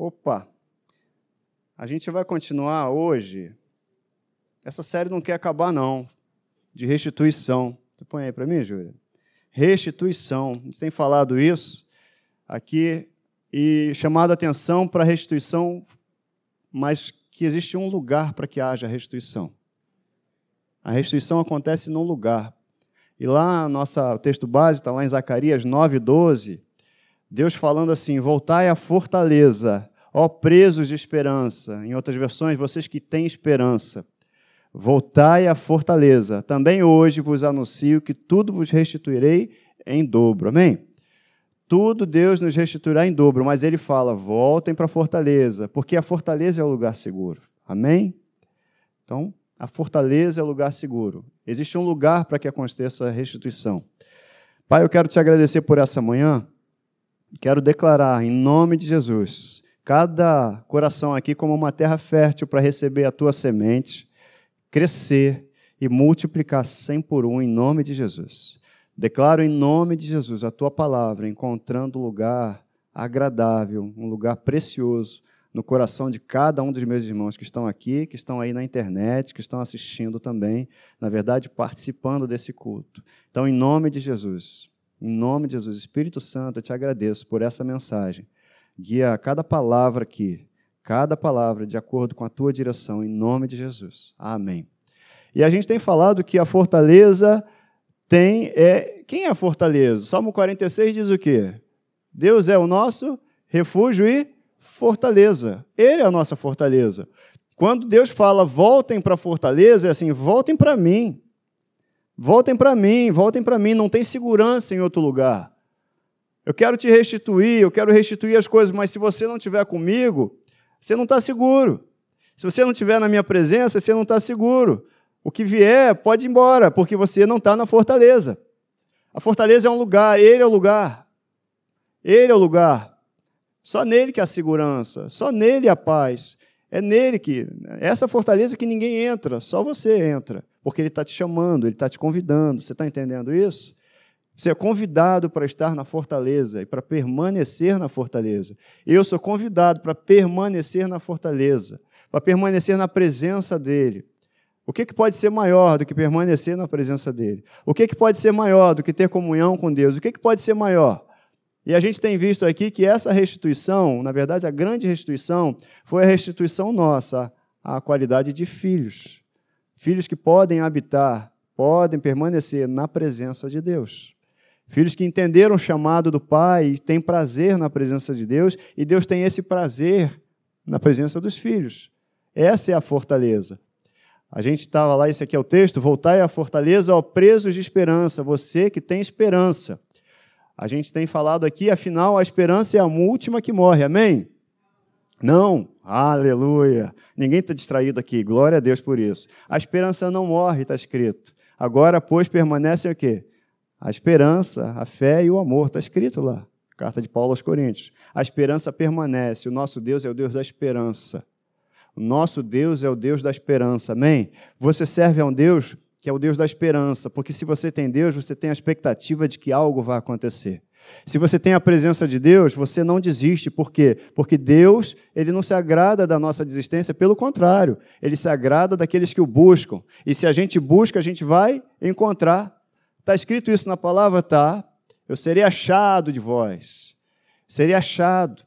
Opa! A gente vai continuar hoje. Essa série não quer acabar, não. De restituição. Você põe aí para mim, Júlia? Restituição. A gente tem falado isso aqui e chamado a atenção para a restituição, mas que existe um lugar para que haja restituição. A restituição acontece num lugar. E lá, nossa, o texto base está lá em Zacarias 9, 12. Deus falando assim: Voltai à fortaleza, ó presos de esperança. Em outras versões, vocês que têm esperança. Voltai à fortaleza. Também hoje vos anuncio que tudo vos restituirei em dobro. Amém? Tudo Deus nos restituirá em dobro, mas ele fala: voltem para a fortaleza, porque a fortaleza é o lugar seguro. Amém? Então, a fortaleza é o lugar seguro. Existe um lugar para que aconteça a restituição. Pai, eu quero te agradecer por essa manhã. Quero declarar, em nome de Jesus, cada coração aqui como uma terra fértil para receber a tua semente, crescer e multiplicar cem por um, em nome de Jesus. Declaro em nome de Jesus a tua palavra, encontrando lugar agradável, um lugar precioso no coração de cada um dos meus irmãos que estão aqui, que estão aí na internet, que estão assistindo também, na verdade, participando desse culto. Então, em nome de Jesus, em nome de Jesus, Espírito Santo, eu te agradeço por essa mensagem. Guia cada palavra aqui, cada palavra de acordo com a tua direção, em nome de Jesus. Amém. E a gente tem falado que a fortaleza tem. É, quem é a fortaleza? Salmo 46 diz o quê? Deus é o nosso refúgio e fortaleza. Ele é a nossa fortaleza. Quando Deus fala voltem para a fortaleza, é assim: voltem para mim. Voltem para mim, voltem para mim, não tem segurança em outro lugar. Eu quero te restituir, eu quero restituir as coisas, mas se você não estiver comigo, você não está seguro. Se você não estiver na minha presença, você não está seguro. O que vier, pode ir embora, porque você não está na fortaleza. A fortaleza é um lugar, ele é o lugar. Ele é o lugar. Só nele que há segurança, só nele há paz. É nele que. Essa fortaleza que ninguém entra, só você entra porque Ele está te chamando, Ele está te convidando. Você está entendendo isso? Você é convidado para estar na fortaleza e para permanecer na fortaleza. Eu sou convidado para permanecer na fortaleza, para permanecer na presença dEle. O que, que pode ser maior do que permanecer na presença dEle? O que, que pode ser maior do que ter comunhão com Deus? O que, que pode ser maior? E a gente tem visto aqui que essa restituição, na verdade, a grande restituição, foi a restituição nossa à qualidade de filhos. Filhos que podem habitar, podem permanecer na presença de Deus. Filhos que entenderam o chamado do Pai e têm prazer na presença de Deus, e Deus tem esse prazer na presença dos filhos. Essa é a fortaleza. A gente estava lá, esse aqui é o texto: voltai à fortaleza, ó presos de esperança, você que tem esperança. A gente tem falado aqui, afinal, a esperança é a última que morre, amém? Não, aleluia. Ninguém está distraído aqui, glória a Deus por isso. A esperança não morre, está escrito. Agora, pois, permanecem o quê? A esperança, a fé e o amor, está escrito lá. Carta de Paulo aos Coríntios. A esperança permanece. O nosso Deus é o Deus da esperança. O nosso Deus é o Deus da esperança. Amém? Você serve a um Deus que é o Deus da esperança, porque se você tem Deus, você tem a expectativa de que algo vai acontecer. Se você tem a presença de Deus, você não desiste. Por quê? Porque Deus, ele não se agrada da nossa desistência, pelo contrário, ele se agrada daqueles que o buscam. E se a gente busca, a gente vai encontrar. Está escrito isso na palavra? Tá. Eu serei achado de vós. Serei achado.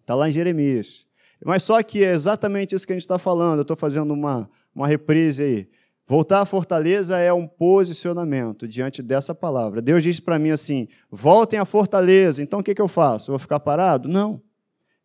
Está lá em Jeremias. Mas só que é exatamente isso que a gente está falando. Eu estou fazendo uma, uma reprise aí. Voltar à fortaleza é um posicionamento diante dessa palavra. Deus diz para mim assim: voltem à fortaleza. Então o que, que eu faço? Eu vou ficar parado? Não.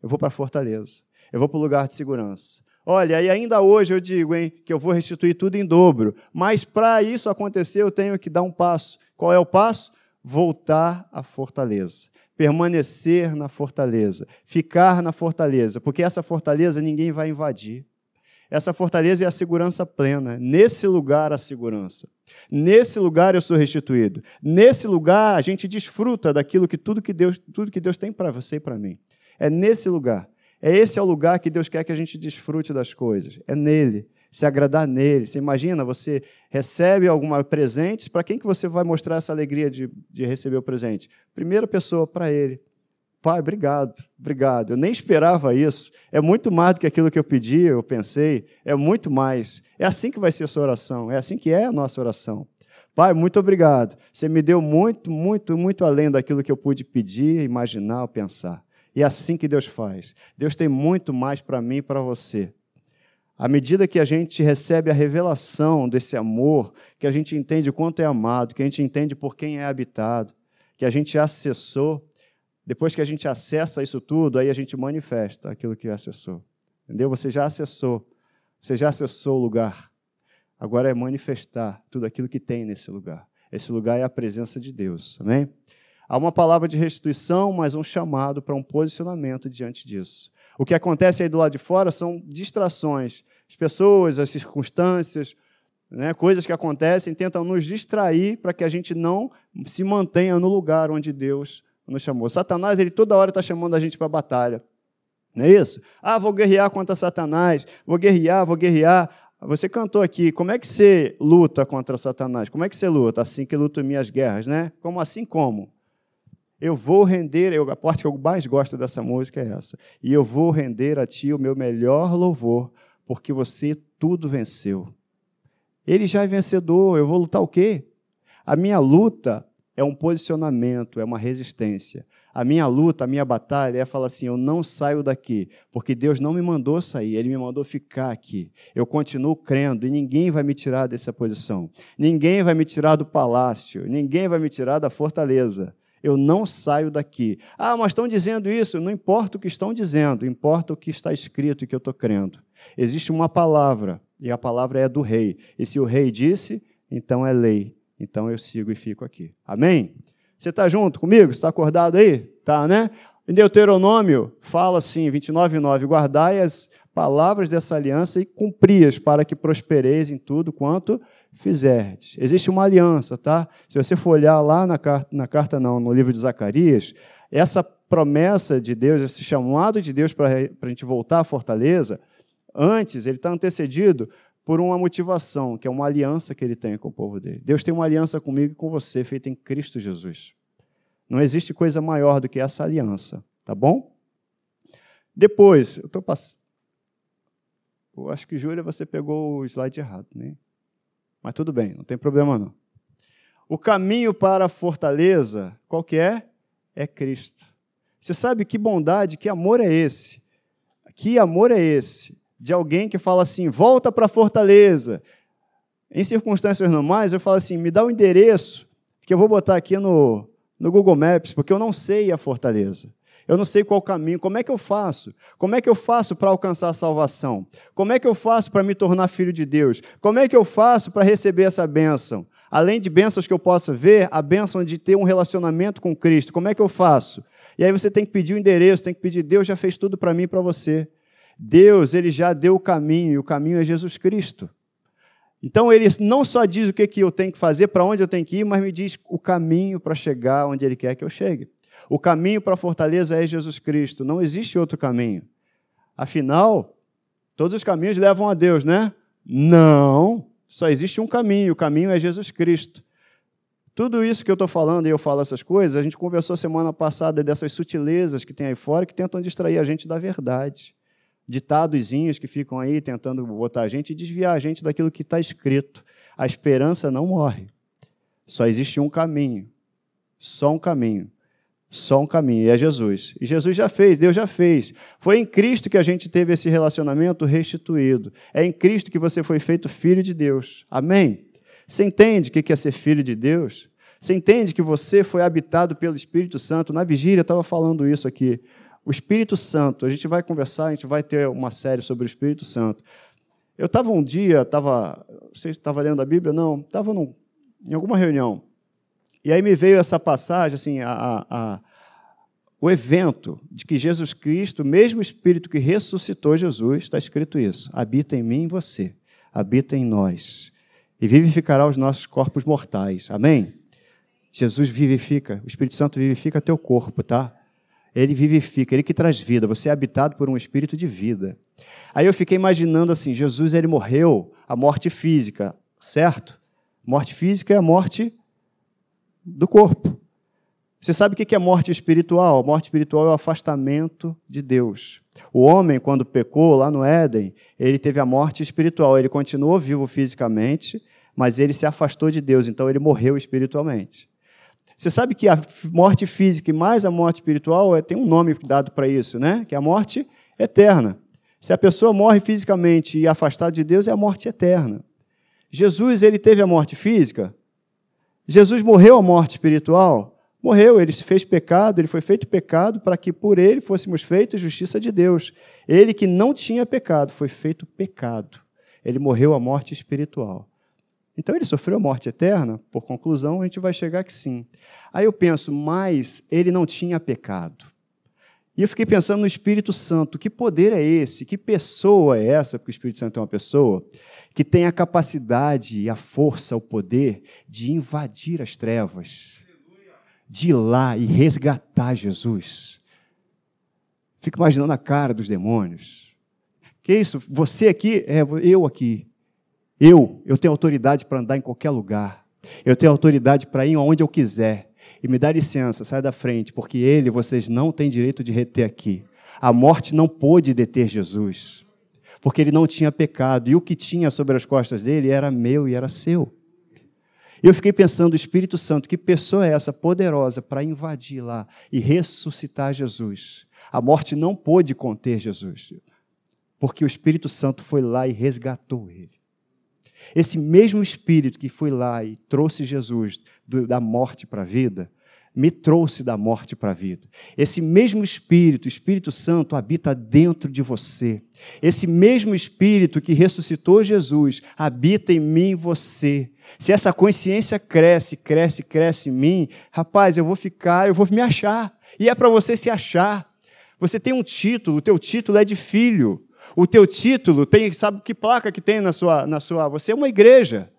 Eu vou para a fortaleza. Eu vou para o lugar de segurança. Olha, e ainda hoje eu digo, hein, que eu vou restituir tudo em dobro. Mas para isso acontecer, eu tenho que dar um passo. Qual é o passo? Voltar à fortaleza. Permanecer na fortaleza. Ficar na fortaleza. Porque essa fortaleza ninguém vai invadir. Essa fortaleza é a segurança plena. Nesse lugar, a segurança. Nesse lugar, eu sou restituído. Nesse lugar, a gente desfruta daquilo que tudo que Deus, tudo que Deus tem para você e para mim. É nesse lugar. É esse é o lugar que Deus quer que a gente desfrute das coisas. É nele. Se agradar nele. Você imagina, você recebe alguma presente, para quem que você vai mostrar essa alegria de, de receber o presente? Primeira pessoa, para ele. Pai, obrigado, obrigado. Eu nem esperava isso. É muito mais do que aquilo que eu pedi, eu pensei. É muito mais. É assim que vai ser a sua oração. É assim que é a nossa oração. Pai, muito obrigado. Você me deu muito, muito, muito além daquilo que eu pude pedir, imaginar ou pensar. E é assim que Deus faz. Deus tem muito mais para mim e para você. À medida que a gente recebe a revelação desse amor, que a gente entende o quanto é amado, que a gente entende por quem é habitado, que a gente acessou, depois que a gente acessa isso tudo, aí a gente manifesta aquilo que acessou. Entendeu? Você já acessou. Você já acessou o lugar. Agora é manifestar tudo aquilo que tem nesse lugar. Esse lugar é a presença de Deus. Amém? Há uma palavra de restituição, mas um chamado para um posicionamento diante disso. O que acontece aí do lado de fora são distrações. As pessoas, as circunstâncias, né, coisas que acontecem tentam nos distrair para que a gente não se mantenha no lugar onde Deus nos chamou. Satanás, ele toda hora está chamando a gente para batalha. Não é isso? Ah, vou guerrear contra Satanás, vou guerrear, vou guerrear. Você cantou aqui, como é que você luta contra Satanás? Como é que você luta? Assim que luto minhas guerras, né? Como assim como? Eu vou render, eu, a parte que eu mais gosto dessa música é essa. E eu vou render a ti o meu melhor louvor, porque você tudo venceu. Ele já é vencedor, eu vou lutar o quê? A minha luta é um posicionamento, é uma resistência. A minha luta, a minha batalha é falar assim: eu não saio daqui, porque Deus não me mandou sair, Ele me mandou ficar aqui. Eu continuo crendo e ninguém vai me tirar dessa posição. Ninguém vai me tirar do palácio, ninguém vai me tirar da fortaleza. Eu não saio daqui. Ah, mas estão dizendo isso. Não importa o que estão dizendo, importa o que está escrito e que eu estou crendo. Existe uma palavra, e a palavra é do rei. E se o rei disse, então é lei. Então eu sigo e fico aqui. Amém? Você está junto comigo? Está acordado aí? Tá, né? Em Deuteronômio, fala assim, 29, 9, guardai as palavras dessa aliança e cumpri-as para que prospereis em tudo quanto fizerdes. Existe uma aliança, tá? Se você for olhar lá na carta, na carta não, no livro de Zacarias, essa promessa de Deus, esse chamado de Deus para a gente voltar à fortaleza, antes ele está antecedido por uma motivação, que é uma aliança que ele tem com o povo dele. Deus tem uma aliança comigo e com você, feita em Cristo Jesus. Não existe coisa maior do que essa aliança, tá bom? Depois, eu estou passando. Eu acho que, Júlia, você pegou o slide errado, né? Mas tudo bem, não tem problema não. O caminho para a fortaleza, qual que é? É Cristo. Você sabe que bondade, que amor é esse? Que amor é esse? De alguém que fala assim: volta para fortaleza. Em circunstâncias normais, eu falo assim: me dá o endereço, que eu vou botar aqui no, no Google Maps, porque eu não sei a fortaleza. Eu não sei qual caminho. Como é que eu faço? Como é que eu faço para alcançar a salvação? Como é que eu faço para me tornar filho de Deus? Como é que eu faço para receber essa bênção? Além de bênçãos que eu possa ver, a bênção de ter um relacionamento com Cristo. Como é que eu faço? E aí você tem que pedir o endereço, tem que pedir, Deus já fez tudo para mim e para você. Deus ele já deu o caminho, e o caminho é Jesus Cristo. Então ele não só diz o que, que eu tenho que fazer, para onde eu tenho que ir, mas me diz o caminho para chegar onde ele quer que eu chegue. O caminho para a fortaleza é Jesus Cristo, não existe outro caminho. Afinal, todos os caminhos levam a Deus, né? Não, só existe um caminho, o caminho é Jesus Cristo. Tudo isso que eu estou falando e eu falo essas coisas, a gente conversou semana passada dessas sutilezas que tem aí fora que tentam distrair a gente da verdade ditadozinhos que ficam aí tentando botar a gente e desviar a gente daquilo que está escrito. A esperança não morre. Só existe um caminho. Só um caminho. Só um caminho, e é Jesus. E Jesus já fez, Deus já fez. Foi em Cristo que a gente teve esse relacionamento restituído. É em Cristo que você foi feito filho de Deus. Amém? Você entende o que é ser filho de Deus? Você entende que você foi habitado pelo Espírito Santo? Na vigília eu estava falando isso aqui. O Espírito Santo, a gente vai conversar, a gente vai ter uma série sobre o Espírito Santo. Eu estava um dia, estava, você estava lendo a Bíblia? Não, estava em alguma reunião. E aí me veio essa passagem, assim, a, a, o evento de que Jesus Cristo, o mesmo Espírito que ressuscitou Jesus, está escrito isso, habita em mim e você, habita em nós, e vivificará os nossos corpos mortais. Amém? Jesus vivifica, o Espírito Santo vivifica teu corpo, tá? Ele vivifica, ele que traz vida. Você é habitado por um espírito de vida. Aí eu fiquei imaginando assim: Jesus ele morreu a morte física, certo? Morte física é a morte do corpo. Você sabe o que é morte espiritual? Morte espiritual é o afastamento de Deus. O homem, quando pecou lá no Éden, ele teve a morte espiritual. Ele continuou vivo fisicamente, mas ele se afastou de Deus, então ele morreu espiritualmente. Você sabe que a morte física e mais a morte espiritual é, tem um nome dado para isso, né? Que é a morte eterna. Se a pessoa morre fisicamente e afastada de Deus, é a morte eterna. Jesus, ele teve a morte física? Jesus morreu a morte espiritual? Morreu, ele se fez pecado, ele foi feito pecado para que por ele fôssemos feitos justiça de Deus. Ele que não tinha pecado foi feito pecado. Ele morreu a morte espiritual. Então ele sofreu a morte eterna? Por conclusão, a gente vai chegar que sim. Aí eu penso, mas ele não tinha pecado. E eu fiquei pensando no Espírito Santo. Que poder é esse? Que pessoa é essa? Porque o Espírito Santo é uma pessoa que tem a capacidade, a força, o poder de invadir as trevas, de ir lá e resgatar Jesus. Fico imaginando a cara dos demônios. Que isso? Você aqui, é eu aqui. Eu, eu tenho autoridade para andar em qualquer lugar. Eu tenho autoridade para ir onde eu quiser. E me dá licença, sai da frente, porque ele vocês não têm direito de reter aqui. A morte não pôde deter Jesus, porque ele não tinha pecado, e o que tinha sobre as costas dele era meu e era seu. Eu fiquei pensando, Espírito Santo, que pessoa é essa poderosa para invadir lá e ressuscitar Jesus? A morte não pôde conter Jesus, porque o Espírito Santo foi lá e resgatou ele. Esse mesmo Espírito que foi lá e trouxe Jesus da morte para a vida, me trouxe da morte para a vida. Esse mesmo Espírito, Espírito Santo, habita dentro de você. Esse mesmo Espírito que ressuscitou Jesus habita em mim e você. Se essa consciência cresce, cresce, cresce em mim, rapaz, eu vou ficar, eu vou me achar. E é para você se achar. Você tem um título, o teu título é de filho. O teu título tem, sabe que placa que tem na sua, na sua? Você é uma igreja.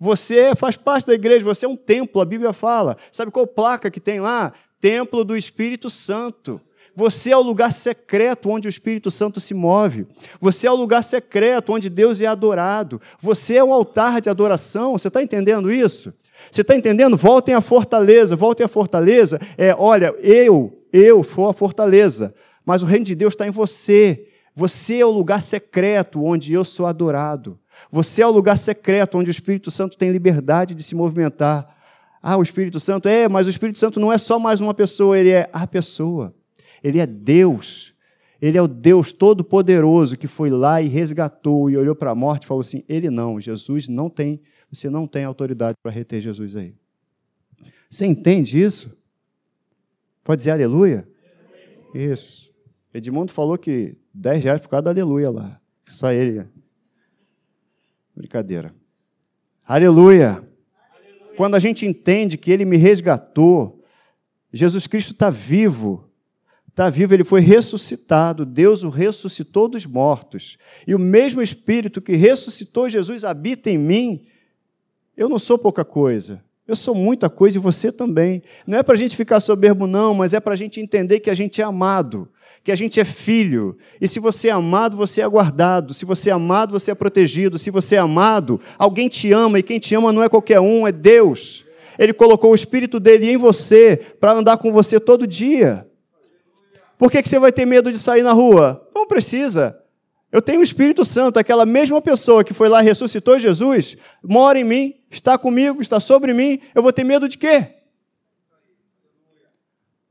Você faz parte da igreja, você é um templo, a Bíblia fala. Sabe qual placa que tem lá? Templo do Espírito Santo. Você é o lugar secreto onde o Espírito Santo se move. Você é o lugar secreto onde Deus é adorado. Você é um altar de adoração. Você está entendendo isso? Você está entendendo? Voltem à fortaleza. Voltem à fortaleza. É, olha, eu, eu sou a fortaleza, mas o reino de Deus está em você. Você é o lugar secreto onde eu sou adorado. Você é o lugar secreto onde o Espírito Santo tem liberdade de se movimentar. Ah, o Espírito Santo é, mas o Espírito Santo não é só mais uma pessoa, ele é a pessoa. Ele é Deus. Ele é o Deus todo-poderoso que foi lá e resgatou e olhou para a morte e falou assim: Ele não, Jesus não tem, você não tem autoridade para reter Jesus aí. Você entende isso? Pode dizer aleluia? Isso. Edmundo falou que 10 reais por causa da aleluia lá. Só ele. Brincadeira. Aleluia. aleluia. Quando a gente entende que ele me resgatou, Jesus Cristo está vivo. Está vivo, ele foi ressuscitado. Deus o ressuscitou dos mortos. E o mesmo Espírito que ressuscitou Jesus habita em mim. Eu não sou pouca coisa. Eu sou muita coisa e você também. Não é para a gente ficar soberbo, não, mas é para a gente entender que a gente é amado, que a gente é filho. E se você é amado, você é guardado. Se você é amado, você é protegido. Se você é amado, alguém te ama, e quem te ama não é qualquer um, é Deus. Ele colocou o Espírito dele em você para andar com você todo dia. Por que, que você vai ter medo de sair na rua? Não precisa. Eu tenho o Espírito Santo, aquela mesma pessoa que foi lá e ressuscitou Jesus, mora em mim, está comigo, está sobre mim. Eu vou ter medo de quê?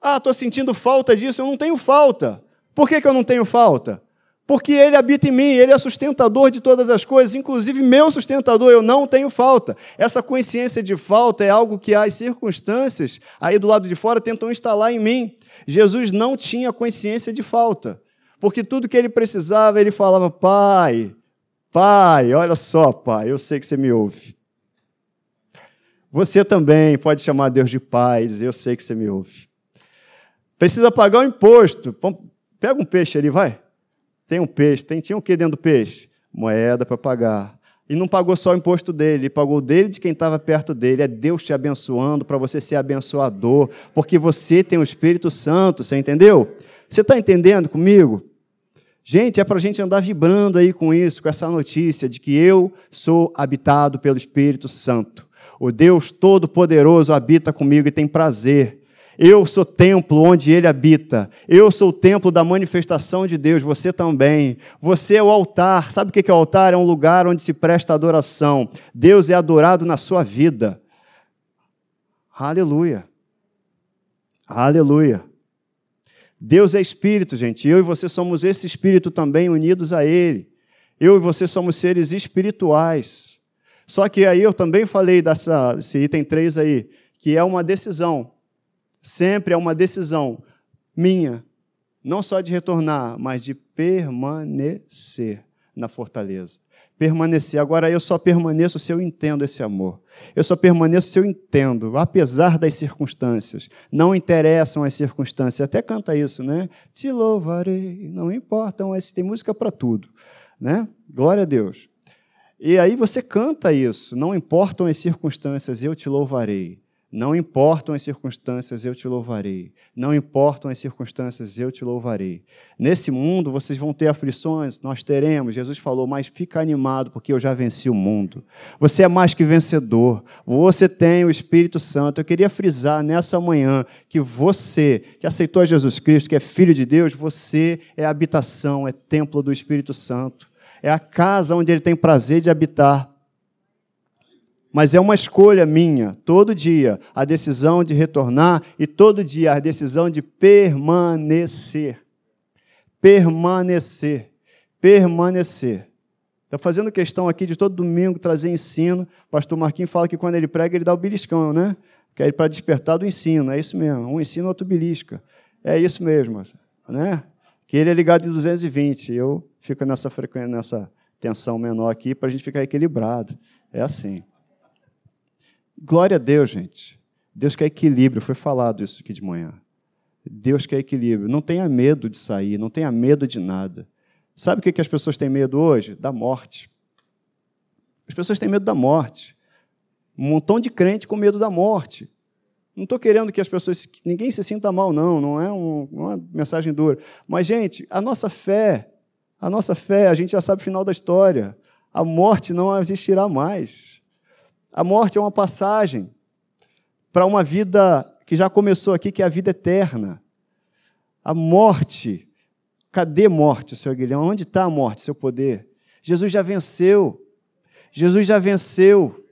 Ah, estou sentindo falta disso. Eu não tenho falta. Por que, que eu não tenho falta? Porque Ele habita em mim, Ele é sustentador de todas as coisas, inclusive meu sustentador, eu não tenho falta. Essa consciência de falta é algo que as circunstâncias aí do lado de fora tentam instalar em mim. Jesus não tinha consciência de falta. Porque tudo que ele precisava, ele falava: Pai, Pai, olha só, Pai, eu sei que você me ouve. Você também pode chamar Deus de Pai, eu sei que você me ouve. Precisa pagar o imposto. Pega um peixe ali, vai. Tem um peixe, tem, tinha o que dentro do peixe? Moeda para pagar. E não pagou só o imposto dele, ele pagou dele de quem estava perto dele. É Deus te abençoando para você ser abençoador, porque você tem o Espírito Santo, você entendeu? Você está entendendo comigo? Gente, é para a gente andar vibrando aí com isso, com essa notícia de que eu sou habitado pelo Espírito Santo. O Deus Todo-Poderoso habita comigo e tem prazer. Eu sou templo onde ele habita. Eu sou o templo da manifestação de Deus. Você também. Você é o altar. Sabe o que é o altar? É um lugar onde se presta adoração. Deus é adorado na sua vida. Aleluia. Aleluia. Deus é espírito, gente. Eu e você somos esse espírito também unidos a Ele. Eu e você somos seres espirituais. Só que aí eu também falei dessa, desse item 3 aí, que é uma decisão. Sempre é uma decisão minha, não só de retornar, mas de permanecer na fortaleza. Permanecer. Agora, eu só permaneço se eu entendo esse amor. Eu só permaneço se eu entendo, apesar das circunstâncias. Não interessam as circunstâncias. Até canta isso, né? Te louvarei, não importam, tem música para tudo, né? Glória a Deus. E aí você canta isso, não importam as circunstâncias, eu te louvarei. Não importam as circunstâncias, eu te louvarei. Não importam as circunstâncias, eu te louvarei. Nesse mundo vocês vão ter aflições, nós teremos. Jesus falou, mas fica animado, porque eu já venci o mundo. Você é mais que vencedor. Você tem o Espírito Santo. Eu queria frisar nessa manhã que você, que aceitou Jesus Cristo, que é filho de Deus, você é habitação, é templo do Espírito Santo. É a casa onde ele tem prazer de habitar. Mas é uma escolha minha, todo dia, a decisão de retornar e todo dia a decisão de permanecer. Permanecer. Permanecer. Estou fazendo questão aqui de todo domingo trazer ensino. O pastor Marquinhos fala que quando ele prega, ele dá o beliscão, né? Que é para despertar do ensino. É isso mesmo. Um ensino, outro belisca. É isso mesmo. Né? Que ele é ligado em 220. Eu fico nessa frequência, nessa tensão menor aqui para a gente ficar equilibrado. É assim. Glória a Deus, gente. Deus quer equilíbrio, foi falado isso aqui de manhã. Deus quer equilíbrio. Não tenha medo de sair, não tenha medo de nada. Sabe o que as pessoas têm medo hoje? Da morte. As pessoas têm medo da morte. Um montão de crente com medo da morte. Não estou querendo que as pessoas, ninguém se sinta mal, não, não é, um, não é uma mensagem dura. Mas, gente, a nossa fé, a nossa fé, a gente já sabe o final da história. A morte não existirá mais. A morte é uma passagem para uma vida que já começou aqui, que é a vida eterna. A morte, cadê morte, Senhor Guilherme? Onde está a morte, seu poder? Jesus já venceu. Jesus já venceu.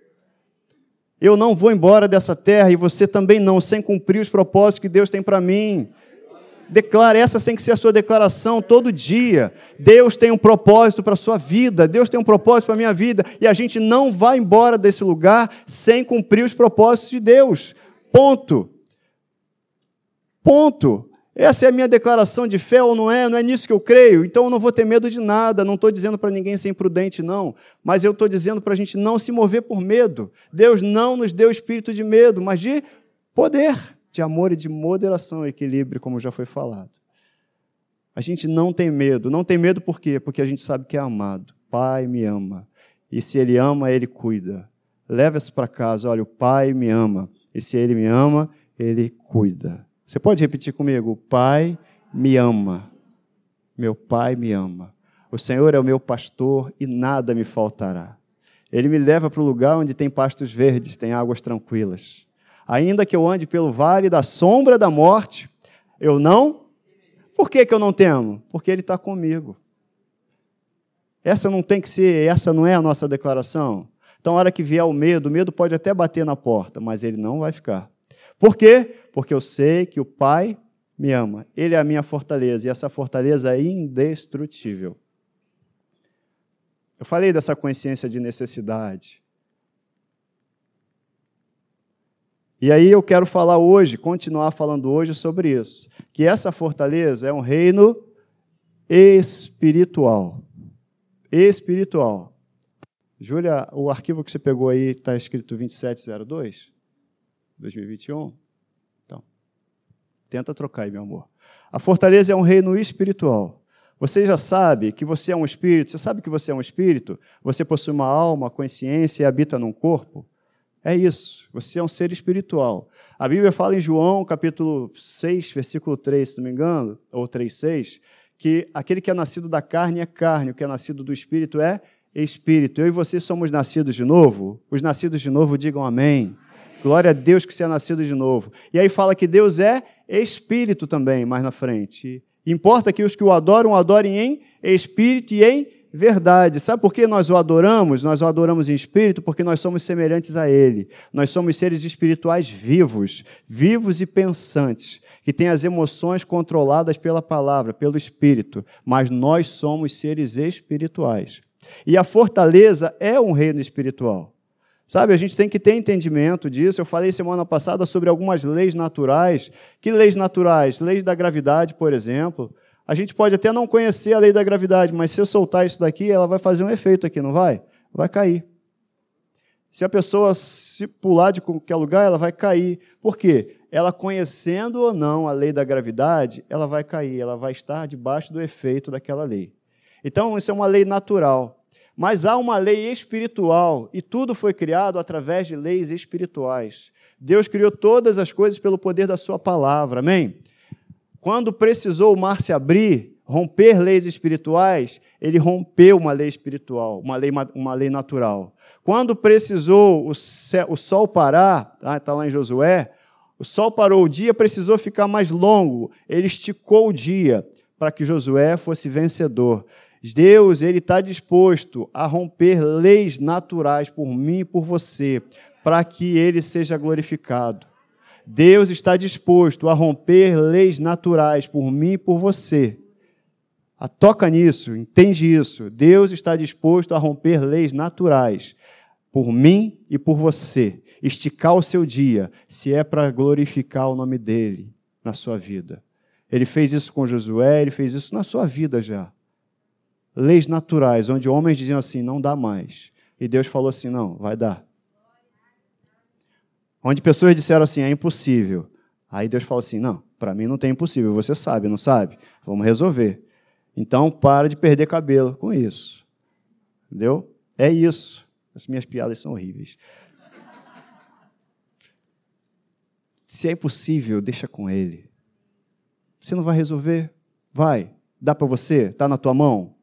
Eu não vou embora dessa terra e você também não, sem cumprir os propósitos que Deus tem para mim. Declare, essa tem que ser a sua declaração todo dia. Deus tem um propósito para a sua vida, Deus tem um propósito para a minha vida, e a gente não vai embora desse lugar sem cumprir os propósitos de Deus. Ponto. Ponto. Essa é a minha declaração de fé ou não é? Não é nisso que eu creio. Então eu não vou ter medo de nada. Não estou dizendo para ninguém ser imprudente, não. Mas eu estou dizendo para a gente não se mover por medo. Deus não nos deu espírito de medo, mas de poder de amor e de moderação e equilíbrio, como já foi falado. A gente não tem medo. Não tem medo por quê? Porque a gente sabe que é amado. Pai me ama. E se ele ama, ele cuida. Leva isso para casa. Olha, o Pai me ama. E se ele me ama, ele cuida. Você pode repetir comigo? O Pai me ama. Meu Pai me ama. O Senhor é o meu pastor e nada me faltará. Ele me leva para o lugar onde tem pastos verdes, tem águas tranquilas. Ainda que eu ande pelo vale da sombra da morte, eu não. Por que, que eu não temo? Porque Ele está comigo. Essa não tem que ser, essa não é a nossa declaração. Então, a hora que vier o medo, o medo pode até bater na porta, mas ele não vai ficar. Por quê? Porque eu sei que o Pai me ama. Ele é a minha fortaleza, e essa fortaleza é indestrutível. Eu falei dessa consciência de necessidade. E aí eu quero falar hoje, continuar falando hoje sobre isso, que essa fortaleza é um reino espiritual. Espiritual. Júlia, o arquivo que você pegou aí está escrito 2702? 2021? Então, tenta trocar aí, meu amor. A fortaleza é um reino espiritual. Você já sabe que você é um espírito, você sabe que você é um espírito, você possui uma alma, consciência e habita num corpo. É isso, você é um ser espiritual. A Bíblia fala em João, capítulo 6, versículo 3, se não me engano, ou 3, 6, que aquele que é nascido da carne é carne, o que é nascido do espírito é espírito. Eu e você somos nascidos de novo? Os nascidos de novo digam amém. Glória a Deus que você é nascido de novo. E aí fala que Deus é espírito também, mais na frente. Importa que os que o adoram, adorem em espírito e em verdade. Sabe por que nós o adoramos? Nós o adoramos em espírito porque nós somos semelhantes a Ele. Nós somos seres espirituais vivos, vivos e pensantes, que têm as emoções controladas pela palavra, pelo espírito. Mas nós somos seres espirituais. E a fortaleza é um reino espiritual. Sabe, a gente tem que ter entendimento disso. Eu falei semana passada sobre algumas leis naturais. Que leis naturais? Leis da gravidade, por exemplo. A gente pode até não conhecer a lei da gravidade, mas se eu soltar isso daqui, ela vai fazer um efeito aqui, não vai? Vai cair. Se a pessoa se pular de qualquer lugar, ela vai cair. Por quê? Ela conhecendo ou não a lei da gravidade, ela vai cair, ela vai estar debaixo do efeito daquela lei. Então, isso é uma lei natural. Mas há uma lei espiritual, e tudo foi criado através de leis espirituais. Deus criou todas as coisas pelo poder da Sua palavra, amém? Quando precisou o mar se abrir, romper leis espirituais, ele rompeu uma lei espiritual, uma lei, uma lei natural. Quando precisou o, céu, o sol parar, está tá lá em Josué, o sol parou, o dia precisou ficar mais longo, ele esticou o dia para que Josué fosse vencedor. Deus ele está disposto a romper leis naturais por mim e por você, para que ele seja glorificado. Deus está disposto a romper leis naturais por mim e por você. A toca nisso, entende isso. Deus está disposto a romper leis naturais por mim e por você. Esticar o seu dia, se é para glorificar o nome dele na sua vida. Ele fez isso com Josué, ele fez isso na sua vida já. Leis naturais, onde homens diziam assim: não dá mais. E Deus falou assim: não, vai dar. Onde pessoas disseram assim, é impossível. Aí Deus fala assim: não, para mim não tem impossível, você sabe, não sabe? Vamos resolver. Então, para de perder cabelo com isso. Entendeu? É isso. As minhas piadas são horríveis. Se é impossível, deixa com ele. Você não vai resolver? Vai. Dá para você? Está na tua mão?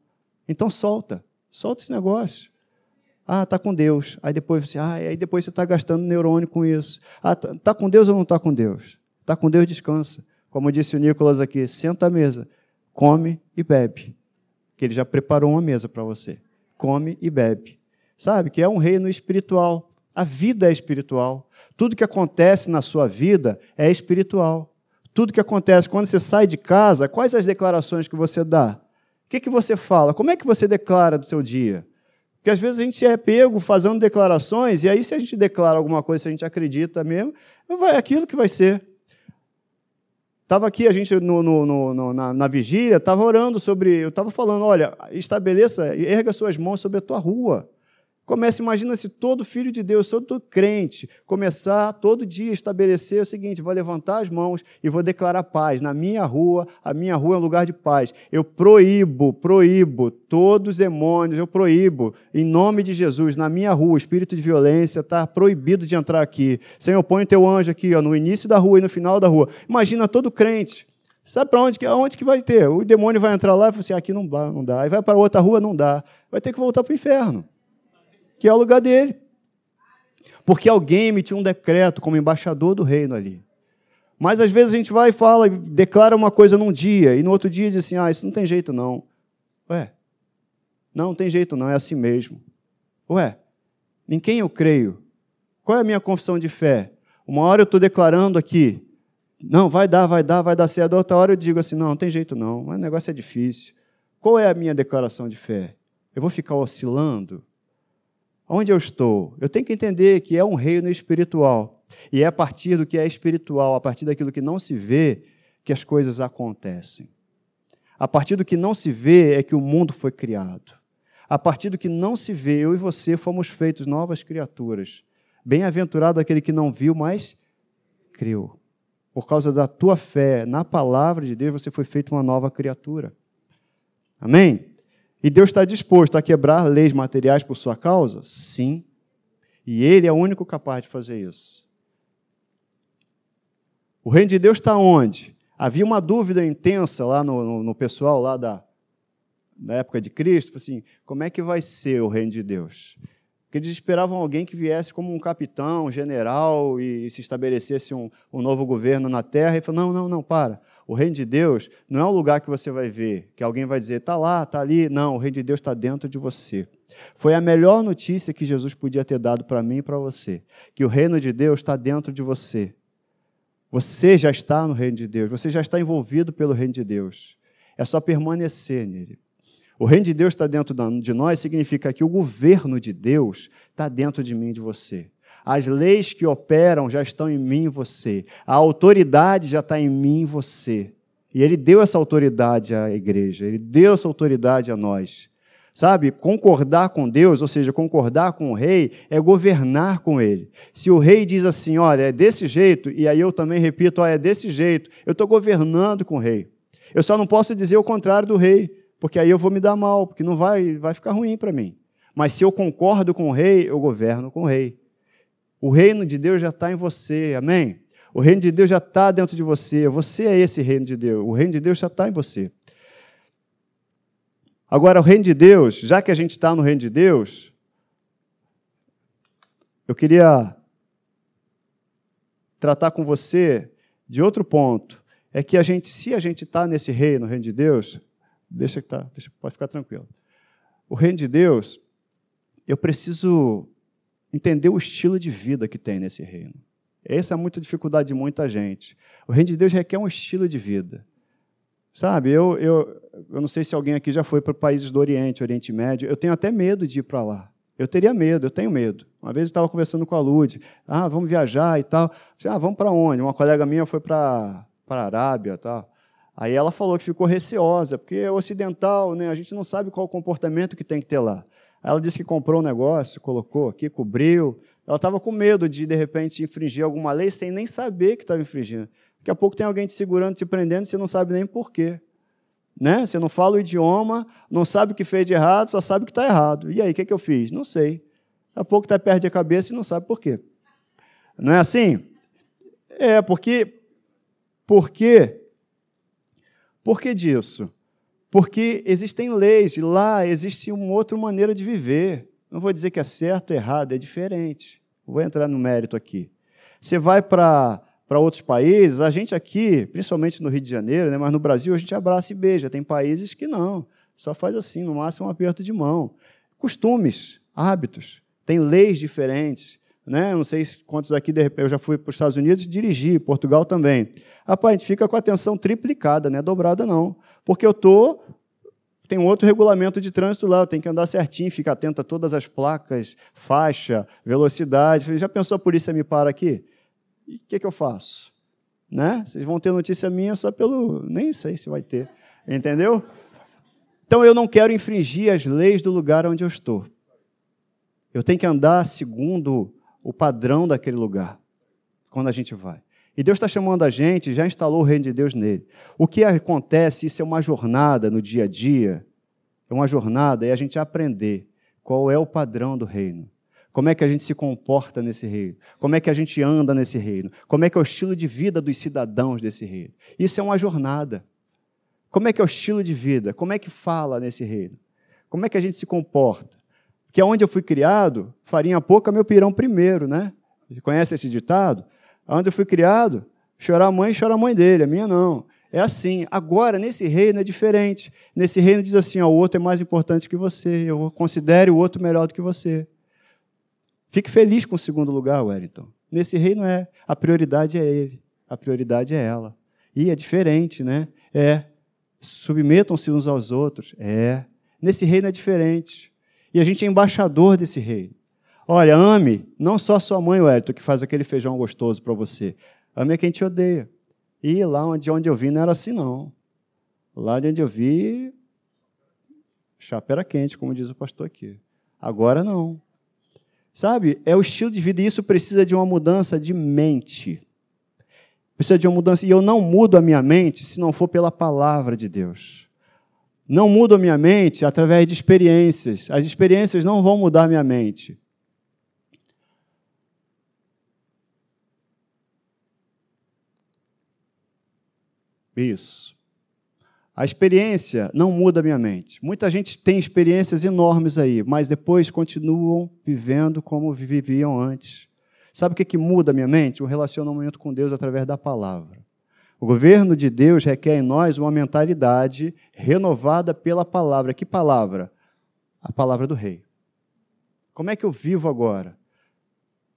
Então solta. Solta esse negócio. Ah, está com Deus. Aí depois você, ah, aí depois você está gastando neurônio com isso. Ah, está tá com Deus ou não está com Deus? Está com Deus, descansa. Como disse o Nicolas aqui, senta à mesa, come e bebe. Que ele já preparou uma mesa para você. Come e bebe. Sabe que é um reino espiritual. A vida é espiritual. Tudo que acontece na sua vida é espiritual. Tudo que acontece quando você sai de casa, quais as declarações que você dá? O que, que você fala? Como é que você declara do seu dia? Porque às vezes a gente é pego fazendo declarações, e aí se a gente declara alguma coisa, se a gente acredita mesmo, é aquilo que vai ser. Estava aqui, a gente no, no, no, na, na, vigília, estava orando sobre. Eu estava falando: olha, estabeleça, erga suas mãos sobre a tua rua. Começa, imagina se todo filho de Deus, todo crente, começar todo dia a estabelecer o seguinte: vou levantar as mãos e vou declarar paz. Na minha rua, a minha rua é um lugar de paz. Eu proíbo, proíbo todos os demônios, eu proíbo, em nome de Jesus, na minha rua, o espírito de violência está proibido de entrar aqui. Senhor, põe o teu anjo aqui, ó, no início da rua e no final da rua. Imagina todo crente. Sabe para onde, onde que vai ter? O demônio vai entrar lá e falar assim: aqui não dá, não dá. Aí vai para outra rua, não dá. Vai ter que voltar para o inferno que é o lugar dele. Porque alguém emitiu um decreto como embaixador do reino ali. Mas às vezes a gente vai e fala, declara uma coisa num dia, e no outro dia diz assim: ah, isso não tem jeito não. Ué, não, não tem jeito não, é assim mesmo. Ué, em quem eu creio? Qual é a minha confissão de fé? Uma hora eu estou declarando aqui, não, vai dar, vai dar, vai dar certo. Outra hora eu digo assim: não, não tem jeito não, mas o negócio é difícil. Qual é a minha declaração de fé? Eu vou ficar oscilando? Onde eu estou? Eu tenho que entender que é um reino espiritual. E é a partir do que é espiritual, a partir daquilo que não se vê, que as coisas acontecem. A partir do que não se vê é que o mundo foi criado. A partir do que não se vê, eu e você fomos feitos novas criaturas. Bem-aventurado aquele que não viu, mas creu. Por causa da tua fé na palavra de Deus, você foi feito uma nova criatura. Amém? E Deus está disposto a quebrar leis materiais por sua causa? Sim. E Ele é o único capaz de fazer isso. O reino de Deus está onde? Havia uma dúvida intensa lá no, no, no pessoal lá da, da época de Cristo, assim, como é que vai ser o reino de Deus? Porque eles esperavam alguém que viesse como um capitão, um general e se estabelecesse um, um novo governo na terra. E falou: não, não, não, para. O reino de Deus não é um lugar que você vai ver, que alguém vai dizer, está lá, está ali. Não, o reino de Deus está dentro de você. Foi a melhor notícia que Jesus podia ter dado para mim e para você, que o reino de Deus está dentro de você. Você já está no reino de Deus, você já está envolvido pelo reino de Deus. É só permanecer nele. O reino de Deus está dentro de nós significa que o governo de Deus está dentro de mim e de você. As leis que operam já estão em mim e você. A autoridade já está em mim e você. E ele deu essa autoridade à igreja, ele deu essa autoridade a nós. Sabe, concordar com Deus, ou seja, concordar com o rei, é governar com ele. Se o rei diz assim, olha, é desse jeito, e aí eu também repito, olha, é desse jeito, eu estou governando com o rei. Eu só não posso dizer o contrário do rei, porque aí eu vou me dar mal, porque não vai, vai ficar ruim para mim. Mas se eu concordo com o rei, eu governo com o rei. O reino de Deus já está em você, amém? O reino de Deus já está dentro de você. Você é esse reino de Deus. O reino de Deus já está em você. Agora, o reino de Deus, já que a gente está no reino de Deus, eu queria tratar com você de outro ponto. É que a gente, se a gente está nesse reino, no reino de Deus, Deixa que tá, deixa, pode ficar tranquilo. O reino de Deus, eu preciso entender o estilo de vida que tem nesse reino. Essa é muita dificuldade de muita gente. O reino de Deus requer um estilo de vida. Sabe, eu, eu, eu não sei se alguém aqui já foi para países do Oriente, Oriente Médio. Eu tenho até medo de ir para lá. Eu teria medo, eu tenho medo. Uma vez eu estava conversando com a Lud, ah, vamos viajar e tal. Disse, ah, vamos para onde? Uma colega minha foi para a Arábia e tal. Aí ela falou que ficou receosa, porque é ocidental, né? a gente não sabe qual o comportamento que tem que ter lá. Aí ela disse que comprou um negócio, colocou aqui, cobriu. Ela estava com medo de, de repente, infringir alguma lei sem nem saber que estava infringindo. Daqui a pouco tem alguém te segurando, te prendendo, você não sabe nem por quê. Né? Você não fala o idioma, não sabe o que fez de errado, só sabe que está errado. E aí, o que, que eu fiz? Não sei. Daqui a pouco está perde a cabeça e não sabe por quê. Não é assim? É, porque, porque por que disso? Porque existem leis, e lá existe uma outra maneira de viver. Não vou dizer que é certo errado, é diferente. Vou entrar no mérito aqui. Você vai para para outros países, a gente aqui, principalmente no Rio de Janeiro, né, mas no Brasil a gente abraça e beija. Tem países que não, só faz assim, no máximo um aperto de mão. Costumes, hábitos, tem leis diferentes. Né? Não sei quantos aqui, de repente, eu já fui para os Estados Unidos e dirigi, Portugal também. Rapaz, a gente fica com a atenção triplicada, não é dobrada, não. Porque eu estou. Tem um outro regulamento de trânsito lá, eu tenho que andar certinho, ficar atento a todas as placas, faixa, velocidade. Já pensou a polícia me para aqui? E o que, que eu faço? Né? Vocês vão ter notícia minha só pelo. Nem sei se vai ter. Entendeu? Então eu não quero infringir as leis do lugar onde eu estou. Eu tenho que andar segundo o padrão daquele lugar, quando a gente vai. E Deus está chamando a gente, já instalou o reino de Deus nele. O que acontece, isso é uma jornada no dia a dia, é uma jornada, é a gente aprender qual é o padrão do reino. Como é que a gente se comporta nesse reino? Como é que a gente anda nesse reino? Como é que é o estilo de vida dos cidadãos desse reino? Isso é uma jornada. Como é que é o estilo de vida? Como é que fala nesse reino? Como é que a gente se comporta? Que é onde eu fui criado, farinha pouca, meu pirão primeiro, né? Conhece esse ditado? Onde eu fui criado, chorar a mãe, chora a mãe dele, a minha não. É assim. Agora, nesse reino é diferente. Nesse reino diz assim: ó, o outro é mais importante que você, eu considere o outro melhor do que você. Fique feliz com o segundo lugar, Wellington. Nesse reino é. A prioridade é ele, a prioridade é ela. E é diferente, né? É. Submetam-se uns aos outros. É. Nesse reino é diferente. E a gente é embaixador desse reino. Olha, ame não só sua mãe, Wellington, que faz aquele feijão gostoso para você. Ame quem te odeia. E lá onde, onde eu vi não era assim, não. Lá de onde eu vi, chapa era quente, como diz o pastor aqui. Agora não. Sabe? É o estilo de vida e isso precisa de uma mudança de mente. Precisa de uma mudança. E eu não mudo a minha mente se não for pela palavra de Deus. Não mudo minha mente através de experiências. As experiências não vão mudar minha mente. Isso. A experiência não muda minha mente. Muita gente tem experiências enormes aí, mas depois continuam vivendo como viviam antes. Sabe o que, que muda a minha mente? O relacionamento com Deus através da palavra. O governo de Deus requer em nós uma mentalidade renovada pela palavra. Que palavra? A palavra do Rei. Como é que eu vivo agora?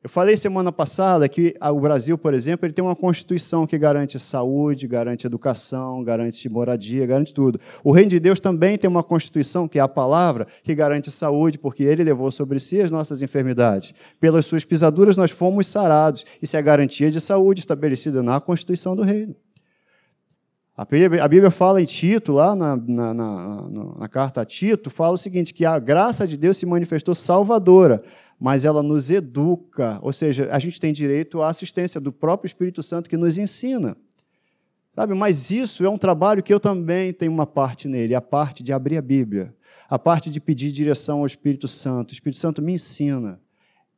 Eu falei semana passada que o Brasil, por exemplo, ele tem uma constituição que garante saúde, garante educação, garante moradia, garante tudo. O reino de Deus também tem uma constituição, que é a palavra, que garante saúde, porque ele levou sobre si as nossas enfermidades. Pelas suas pisaduras nós fomos sarados. Isso é a garantia de saúde estabelecida na constituição do reino. A Bíblia fala em Tito, lá na, na, na, na, carta a Tito, fala o seguinte: que a graça de Deus se manifestou salvadora, mas ela nos educa, ou seja, a gente tem direito à assistência do próprio Espírito Santo que nos ensina. Sabe? Mas isso é um trabalho que eu também tenho uma parte nele, a parte de abrir a Bíblia, a parte de pedir direção ao Espírito Santo. O Espírito Santo me ensina.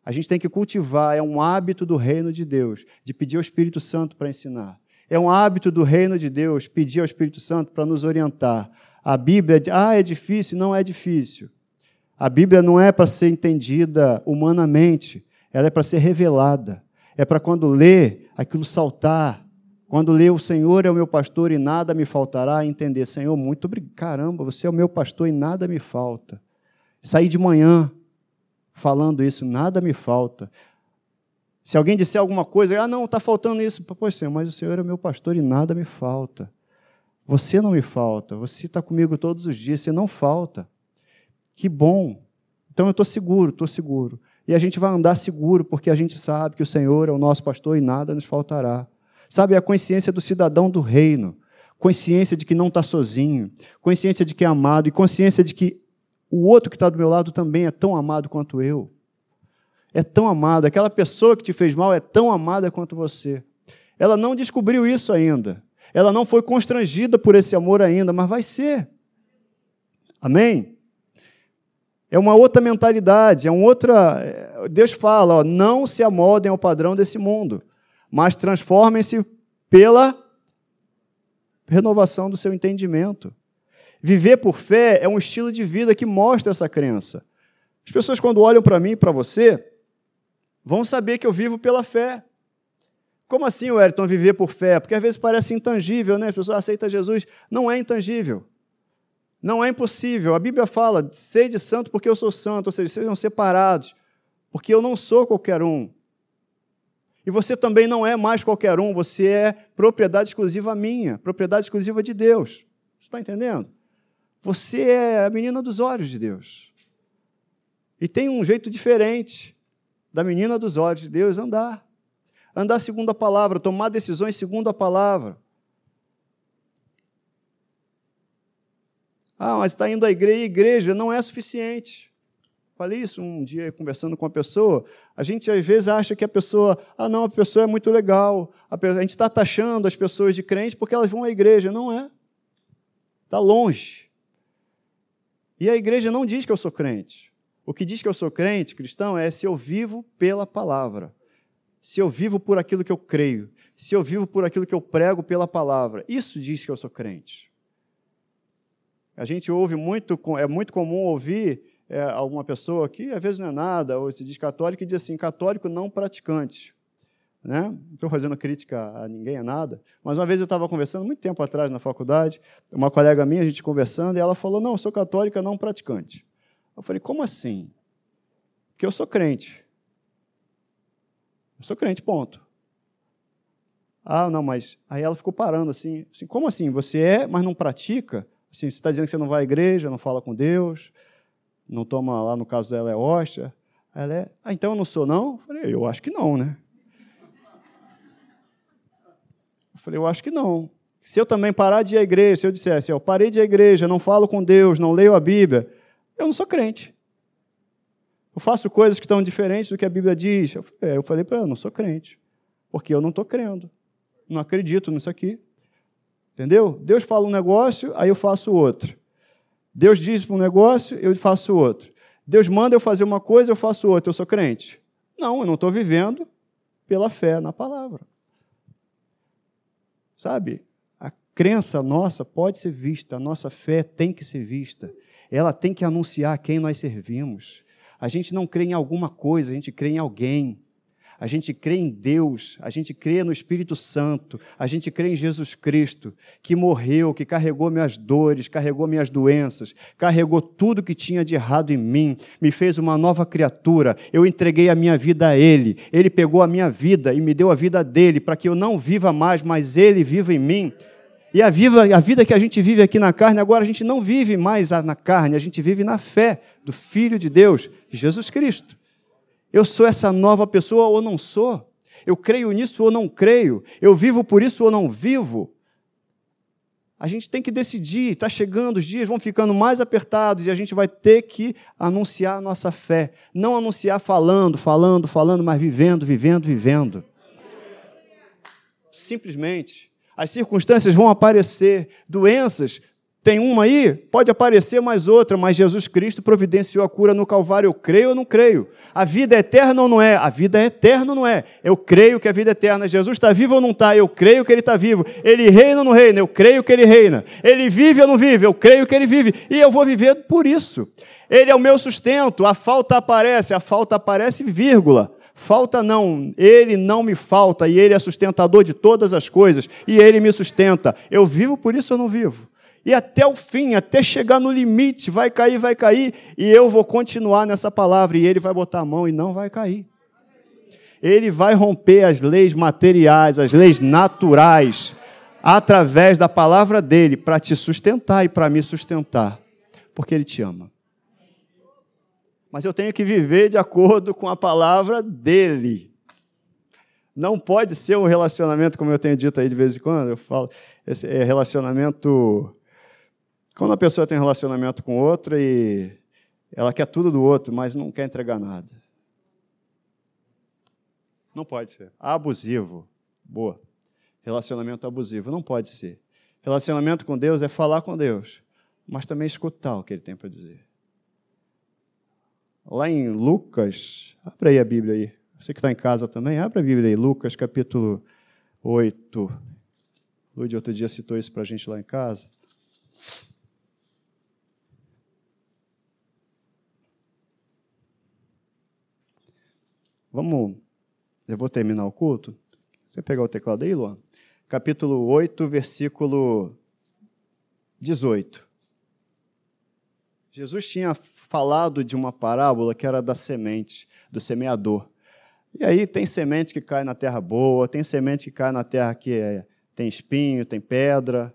A gente tem que cultivar, é um hábito do reino de Deus, de pedir ao Espírito Santo para ensinar. É um hábito do reino de Deus pedir ao Espírito Santo para nos orientar. A Bíblia, ah, é difícil? Não é difícil. A Bíblia não é para ser entendida humanamente, ela é para ser revelada. É para quando lê, aquilo saltar. Quando lê o Senhor é o meu pastor e nada me faltará, entender, Senhor, muito obrigado. Caramba, você é o meu pastor e nada me falta. Sair de manhã falando isso, nada me falta. Se alguém disser alguma coisa, ah, não, está faltando isso. Pois Senhor, mas o Senhor é meu pastor e nada me falta. Você não me falta, você está comigo todos os dias, você não falta. Que bom. Então eu estou seguro, estou seguro. E a gente vai andar seguro, porque a gente sabe que o Senhor é o nosso pastor e nada nos faltará. Sabe, é a consciência do cidadão do reino, consciência de que não está sozinho, consciência de que é amado e consciência de que o outro que está do meu lado também é tão amado quanto eu é tão amado, aquela pessoa que te fez mal é tão amada quanto você. Ela não descobriu isso ainda. Ela não foi constrangida por esse amor ainda, mas vai ser. Amém? É uma outra mentalidade, é um outra. É, Deus fala: ó, não se amoldem ao padrão desse mundo, mas transformem-se pela renovação do seu entendimento. Viver por fé é um estilo de vida que mostra essa crença. As pessoas, quando olham para mim e para você, vão saber que eu vivo pela fé. Como assim, Wellington, viver por fé? Porque às vezes parece intangível, né? As pessoas aceitam Jesus. Não é intangível. Não é impossível. A Bíblia fala: sede santo porque eu sou santo, ou seja, sejam separados, porque eu não sou qualquer um. E você também não é mais qualquer um, você é propriedade exclusiva minha, propriedade exclusiva de Deus. Você está entendendo? Você é a menina dos olhos de Deus. E tem um jeito diferente da menina dos olhos de Deus andar. Andar segundo a palavra, tomar decisões segundo a palavra. Ah, mas está indo à igreja, igreja não é suficiente. Falei isso um dia conversando com uma pessoa. A gente às vezes acha que a pessoa, ah, não, a pessoa é muito legal. A gente está taxando as pessoas de crente porque elas vão à igreja. Não é. Está longe. E a igreja não diz que eu sou crente. O que diz que eu sou crente, cristão, é se eu vivo pela palavra. Se eu vivo por aquilo que eu creio. Se eu vivo por aquilo que eu prego pela palavra. Isso diz que eu sou crente. A gente ouve muito, é muito comum ouvir é, alguma pessoa que às vezes não é nada, ou se diz católico, e diz assim, católico não praticante. Né? Não estou fazendo crítica a ninguém, a nada, mas uma vez eu estava conversando, muito tempo atrás na faculdade, uma colega minha, a gente conversando, e ela falou, não, sou católica não praticante. Eu falei, como assim? Porque eu sou crente. Eu sou crente, ponto. Ah, não, mas. Aí ela ficou parando assim, assim como assim? Você é, mas não pratica? Assim, você está dizendo que você não vai à igreja, não fala com Deus, não toma lá, no caso dela, é hóstia. Ela é, ah, então eu não sou, não? Eu falei, eu acho que não, né? Eu falei, eu acho que não. Se eu também parar de ir à igreja, se eu dissesse, eu parei de ir à igreja, não falo com Deus, não leio a Bíblia, eu não sou crente. Eu faço coisas que estão diferentes do que a Bíblia diz. Eu, é, falei para ela, não sou crente. Porque eu não estou crendo. Não acredito nisso aqui. Entendeu? Deus fala um negócio, aí eu faço outro. Deus diz para um negócio, eu faço outro. Deus manda eu fazer uma coisa, eu faço outra. Eu sou crente? Não, eu não estou vivendo pela fé na palavra. Sabe? Crença nossa pode ser vista, a nossa fé tem que ser vista. Ela tem que anunciar quem nós servimos. A gente não crê em alguma coisa, a gente crê em alguém. A gente crê em Deus, a gente crê no Espírito Santo, a gente crê em Jesus Cristo, que morreu, que carregou minhas dores, carregou minhas doenças, carregou tudo que tinha de errado em mim, me fez uma nova criatura. Eu entreguei a minha vida a Ele, Ele pegou a minha vida e me deu a vida dele, para que eu não viva mais, mas Ele viva em mim. E a, a vida que a gente vive aqui na carne, agora a gente não vive mais na carne, a gente vive na fé do Filho de Deus, Jesus Cristo. Eu sou essa nova pessoa ou não sou? Eu creio nisso ou não creio? Eu vivo por isso ou não vivo? A gente tem que decidir, está chegando, os dias vão ficando mais apertados e a gente vai ter que anunciar a nossa fé. Não anunciar falando, falando, falando, mas vivendo, vivendo, vivendo. Simplesmente. As circunstâncias vão aparecer, doenças tem uma aí, pode aparecer mais outra, mas Jesus Cristo providenciou a cura no Calvário. Eu creio ou não creio? A vida é eterna ou não é? A vida é eterna ou não é? Eu creio que a vida é eterna. Jesus está vivo ou não está? Eu creio que ele está vivo. Ele reina ou não reina? Eu creio que ele reina. Ele vive ou não vive? Eu creio que ele vive. E eu vou viver por isso. Ele é o meu sustento. A falta aparece, a falta aparece, vírgula. Falta não, ele não me falta e ele é sustentador de todas as coisas e ele me sustenta. Eu vivo por isso ou não vivo? e até o fim, até chegar no limite, vai cair, vai cair, e eu vou continuar nessa palavra, e ele vai botar a mão e não vai cair. Ele vai romper as leis materiais, as leis naturais, através da palavra dele, para te sustentar e para me sustentar, porque ele te ama. Mas eu tenho que viver de acordo com a palavra dele. Não pode ser um relacionamento, como eu tenho dito aí de vez em quando, eu falo, esse é relacionamento quando a pessoa tem relacionamento com outra e ela quer tudo do outro, mas não quer entregar nada. Não pode ser. Abusivo. Boa. Relacionamento abusivo. Não pode ser. Relacionamento com Deus é falar com Deus, mas também escutar o que Ele tem para dizer. Lá em Lucas, abre aí a Bíblia aí. Você que está em casa também, abre a Bíblia aí. Lucas capítulo 8. Luiz outro dia citou isso para a gente lá em casa. Vamos, eu vou terminar o culto. Você pegar o teclado aí, Luan? Capítulo 8, versículo 18. Jesus tinha falado de uma parábola que era da semente, do semeador. E aí tem semente que cai na terra boa, tem semente que cai na terra que é, tem espinho, tem pedra.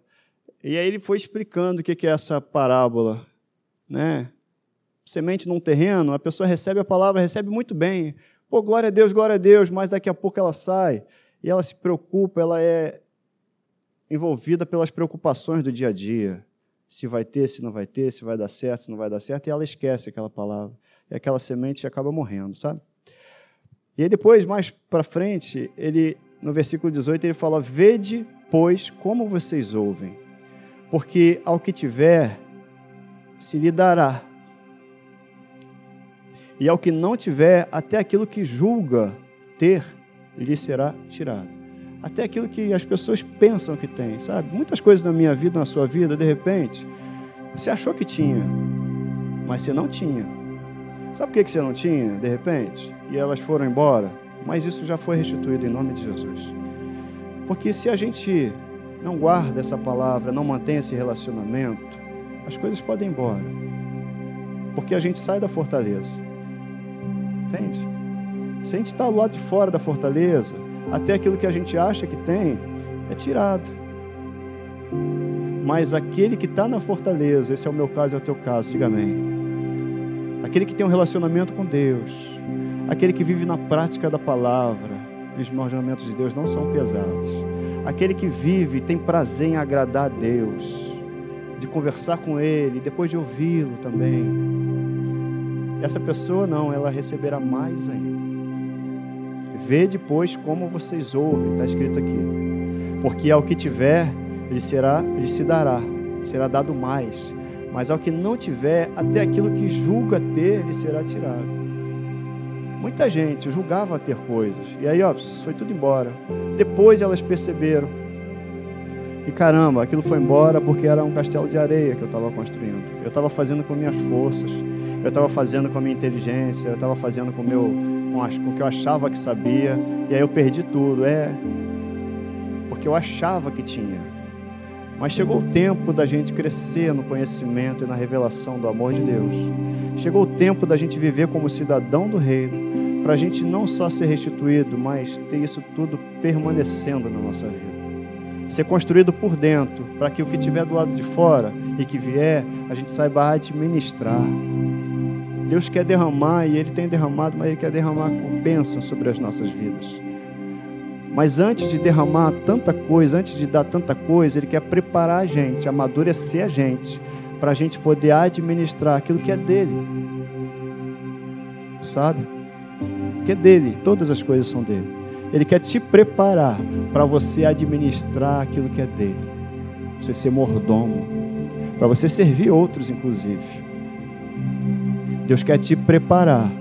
E aí ele foi explicando o que é essa parábola. Né? Semente num terreno, a pessoa recebe a palavra, recebe muito bem, Pô, glória a Deus, glória a Deus, mas daqui a pouco ela sai e ela se preocupa, ela é envolvida pelas preocupações do dia a dia. Se vai ter, se não vai ter, se vai dar certo, se não vai dar certo, e ela esquece aquela palavra. E aquela semente acaba morrendo, sabe? E aí depois, mais para frente, ele no versículo 18, ele fala: Vede, pois, como vocês ouvem, porque ao que tiver se lhe dará e ao que não tiver, até aquilo que julga ter, lhe será tirado. Até aquilo que as pessoas pensam que tem, sabe? Muitas coisas na minha vida, na sua vida, de repente, você achou que tinha, mas você não tinha. Sabe por que você não tinha, de repente? E elas foram embora? Mas isso já foi restituído em nome de Jesus. Porque se a gente não guarda essa palavra, não mantém esse relacionamento, as coisas podem ir embora. Porque a gente sai da fortaleza. Entende? Se a gente está do lado de fora da fortaleza, até aquilo que a gente acha que tem é tirado. Mas aquele que está na fortaleza, esse é o meu caso, é o teu caso, diga amém. Aquele que tem um relacionamento com Deus, aquele que vive na prática da palavra, os mandamentos de Deus não são pesados. Aquele que vive tem prazer em agradar a Deus, de conversar com Ele, depois de ouvi-lo também essa pessoa não, ela receberá mais ainda. Vê depois como vocês ouvem, está escrito aqui. Porque ao que tiver, ele será, ele se dará, será dado mais. Mas ao que não tiver, até aquilo que julga ter, lhe será tirado. Muita gente julgava ter coisas. E aí, ó, foi tudo embora. Depois elas perceberam. E caramba, aquilo foi embora porque era um castelo de areia que eu estava construindo. Eu estava fazendo com minhas forças, eu estava fazendo com a minha inteligência, eu estava fazendo com, meu, com, o que eu achava que sabia, e aí eu perdi tudo. É, porque eu achava que tinha. Mas chegou o tempo da gente crescer no conhecimento e na revelação do amor de Deus. Chegou o tempo da gente viver como cidadão do reino, para a gente não só ser restituído, mas ter isso tudo permanecendo na nossa vida ser construído por dentro, para que o que tiver do lado de fora e que vier, a gente saiba administrar. Deus quer derramar e Ele tem derramado, mas Ele quer derramar com bênção sobre as nossas vidas. Mas antes de derramar tanta coisa, antes de dar tanta coisa, Ele quer preparar a gente, amadurecer a gente, para a gente poder administrar aquilo que é dele. Sabe? Que é dele, todas as coisas são dele. Ele quer te preparar para você administrar aquilo que é dele. Você ser mordomo, para você servir outros, inclusive. Deus quer te preparar.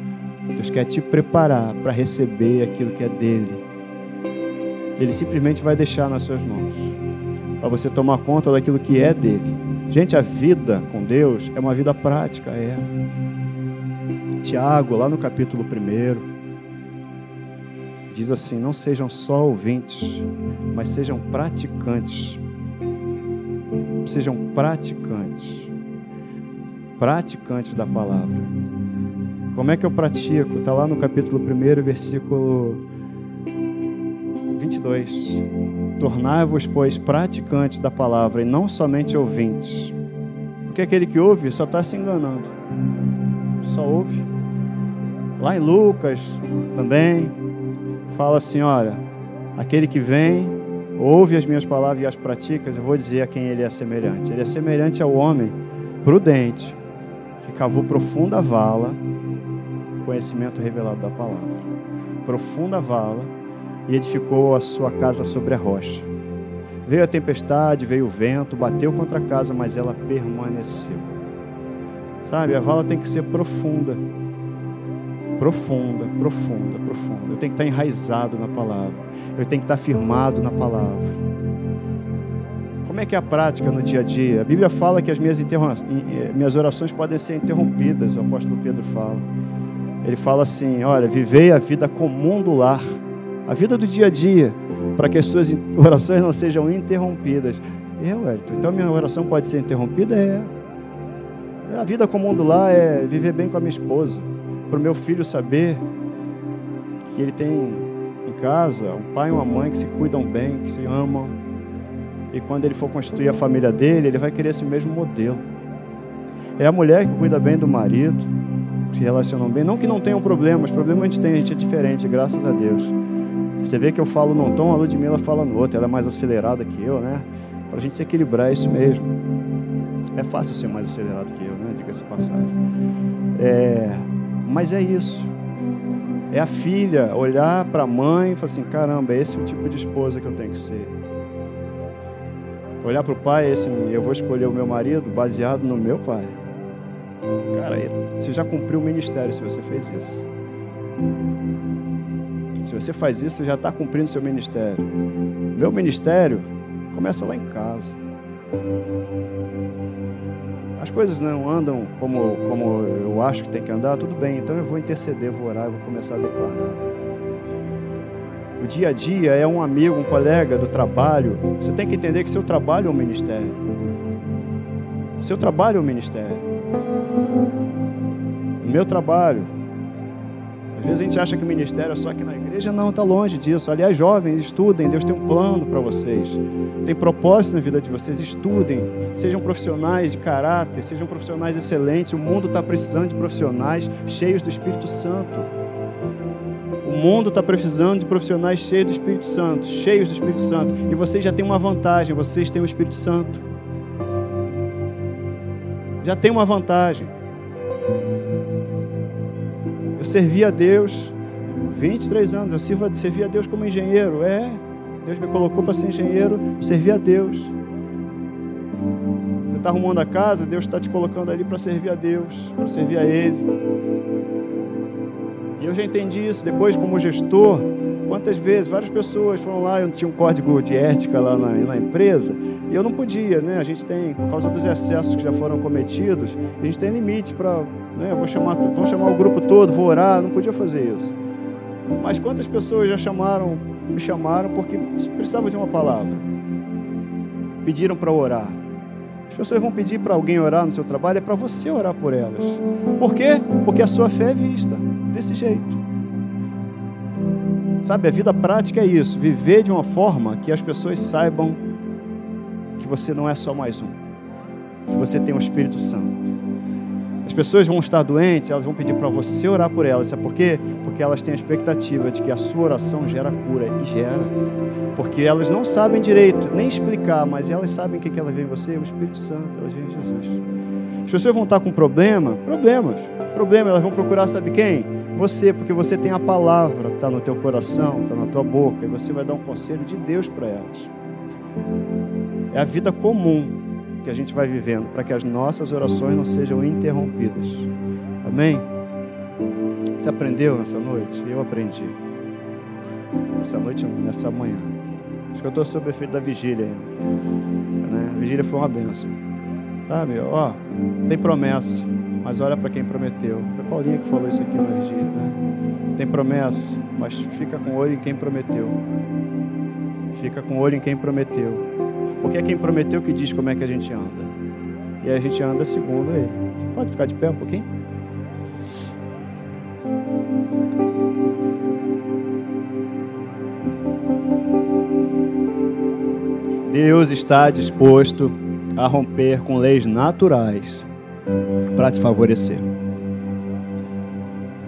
Deus quer te preparar para receber aquilo que é dele. Ele simplesmente vai deixar nas suas mãos para você tomar conta daquilo que é dele. Gente, a vida com Deus é uma vida prática, é. Tiago, lá no capítulo 1, diz assim: não sejam só ouvintes, mas sejam praticantes. Sejam praticantes. Praticantes da palavra. Como é que eu pratico? Está lá no capítulo 1, versículo 22. Tornai-vos, pois, praticantes da palavra e não somente ouvintes. Porque aquele que ouve só está se enganando. Só ouve. Lá em Lucas também, fala assim: olha, aquele que vem, ouve as minhas palavras e as pratica, eu vou dizer a quem ele é semelhante. Ele é semelhante ao homem prudente, que cavou profunda vala, conhecimento revelado da palavra. Profunda vala, e edificou a sua casa sobre a rocha. Veio a tempestade, veio o vento, bateu contra a casa, mas ela permaneceu. Sabe, a vala tem que ser profunda profunda, profunda, profunda. Eu tenho que estar enraizado na palavra. Eu tenho que estar firmado na palavra. Como é que é a prática no dia a dia? A Bíblia fala que as minhas, minhas orações podem ser interrompidas, o apóstolo Pedro fala. Ele fala assim: olha, vivei a vida comum do lar, a vida do dia a dia, para que as suas orações não sejam interrompidas. É, Wellington, então minha oração pode ser interrompida? É. A vida comum do lar é viver bem com a minha esposa para o meu filho saber que ele tem em casa um pai e uma mãe que se cuidam bem, que se amam. E quando ele for constituir a família dele, ele vai querer esse mesmo modelo. É a mulher que cuida bem do marido, se relacionam bem. Não que não tenham problemas, problemas a gente tem, a gente é diferente, graças a Deus. Você vê que eu falo num tom, a Ludmilla fala no outro, ela é mais acelerada que eu, né? Para a gente se equilibrar, é isso mesmo. É fácil ser mais acelerado que eu, né? Diga-se passagem. É, mas é isso. É a filha olhar para a mãe e falar assim: caramba, esse é o tipo de esposa que eu tenho que ser. Olhar para o pai e assim: eu vou escolher o meu marido baseado no meu pai. Cara, você já cumpriu o ministério se você fez isso. Se você faz isso, você já está cumprindo o seu ministério. Meu ministério começa lá em casa as coisas não andam como, como eu acho que tem que andar, tudo bem, então eu vou interceder, vou orar, vou começar a declarar. O dia a dia é um amigo, um colega do trabalho. Você tem que entender que seu trabalho é um ministério. Seu trabalho é um ministério. O meu trabalho às vezes a gente acha que o ministério é só aqui na igreja, não, está longe disso. Aliás, jovens, estudem, Deus tem um plano para vocês. Tem propósito na vida de vocês, estudem, sejam profissionais de caráter, sejam profissionais excelentes. O mundo está precisando de profissionais cheios do Espírito Santo. O mundo está precisando de profissionais cheios do Espírito Santo, cheios do Espírito Santo. E vocês já têm uma vantagem, vocês têm o Espírito Santo. Já tem uma vantagem. Eu servi a Deus 23 anos, eu sirvo, servi a Deus como engenheiro. É, Deus me colocou para ser engenheiro, servir a Deus. Você está arrumando a casa, Deus está te colocando ali para servir a Deus, para servir a Ele. E eu já entendi isso depois como gestor, Quantas vezes várias pessoas foram lá, eu não tinha um código de ética lá na, na, empresa, e eu não podia, né? A gente tem, por causa dos excessos que já foram cometidos, a gente tem limite para, né? Vou chamar, vou chamar o grupo todo, vou orar, não podia fazer isso. Mas quantas pessoas já chamaram, me chamaram porque precisavam de uma palavra, pediram para orar. As pessoas vão pedir para alguém orar no seu trabalho, é para você orar por elas. Por quê? Porque a sua fé é vista desse jeito. Sabe, a vida prática é isso, viver de uma forma que as pessoas saibam que você não é só mais um, que você tem o um Espírito Santo. As pessoas vão estar doentes, elas vão pedir para você orar por elas, sabe por quê? Porque elas têm a expectativa de que a sua oração gera cura, e gera. Porque elas não sabem direito, nem explicar, mas elas sabem que, que elas veem em você, o Espírito Santo, elas veem Jesus. As pessoas vão estar com problema, problemas, problema, elas vão procurar, sabe quem? Você, porque você tem a palavra, está no teu coração, está na tua boca, e você vai dar um conselho de Deus para elas. É a vida comum que a gente vai vivendo, para que as nossas orações não sejam interrompidas. Amém? Você aprendeu nessa noite? Eu aprendi. Nessa noite nessa manhã. Acho que eu estou sob o efeito da vigília ainda. Né? A vigília foi uma benção. Sabe, ó, tem promessa. Mas olha para quem prometeu. Foi Paulinho que falou isso aqui na vigília. Né? Tem promessa, mas fica com olho em quem prometeu. Fica com olho em quem prometeu. Porque é quem prometeu que diz como é que a gente anda. E a gente anda segundo ele. Você pode ficar de pé um pouquinho? Deus está disposto a romper com leis naturais para te favorecer.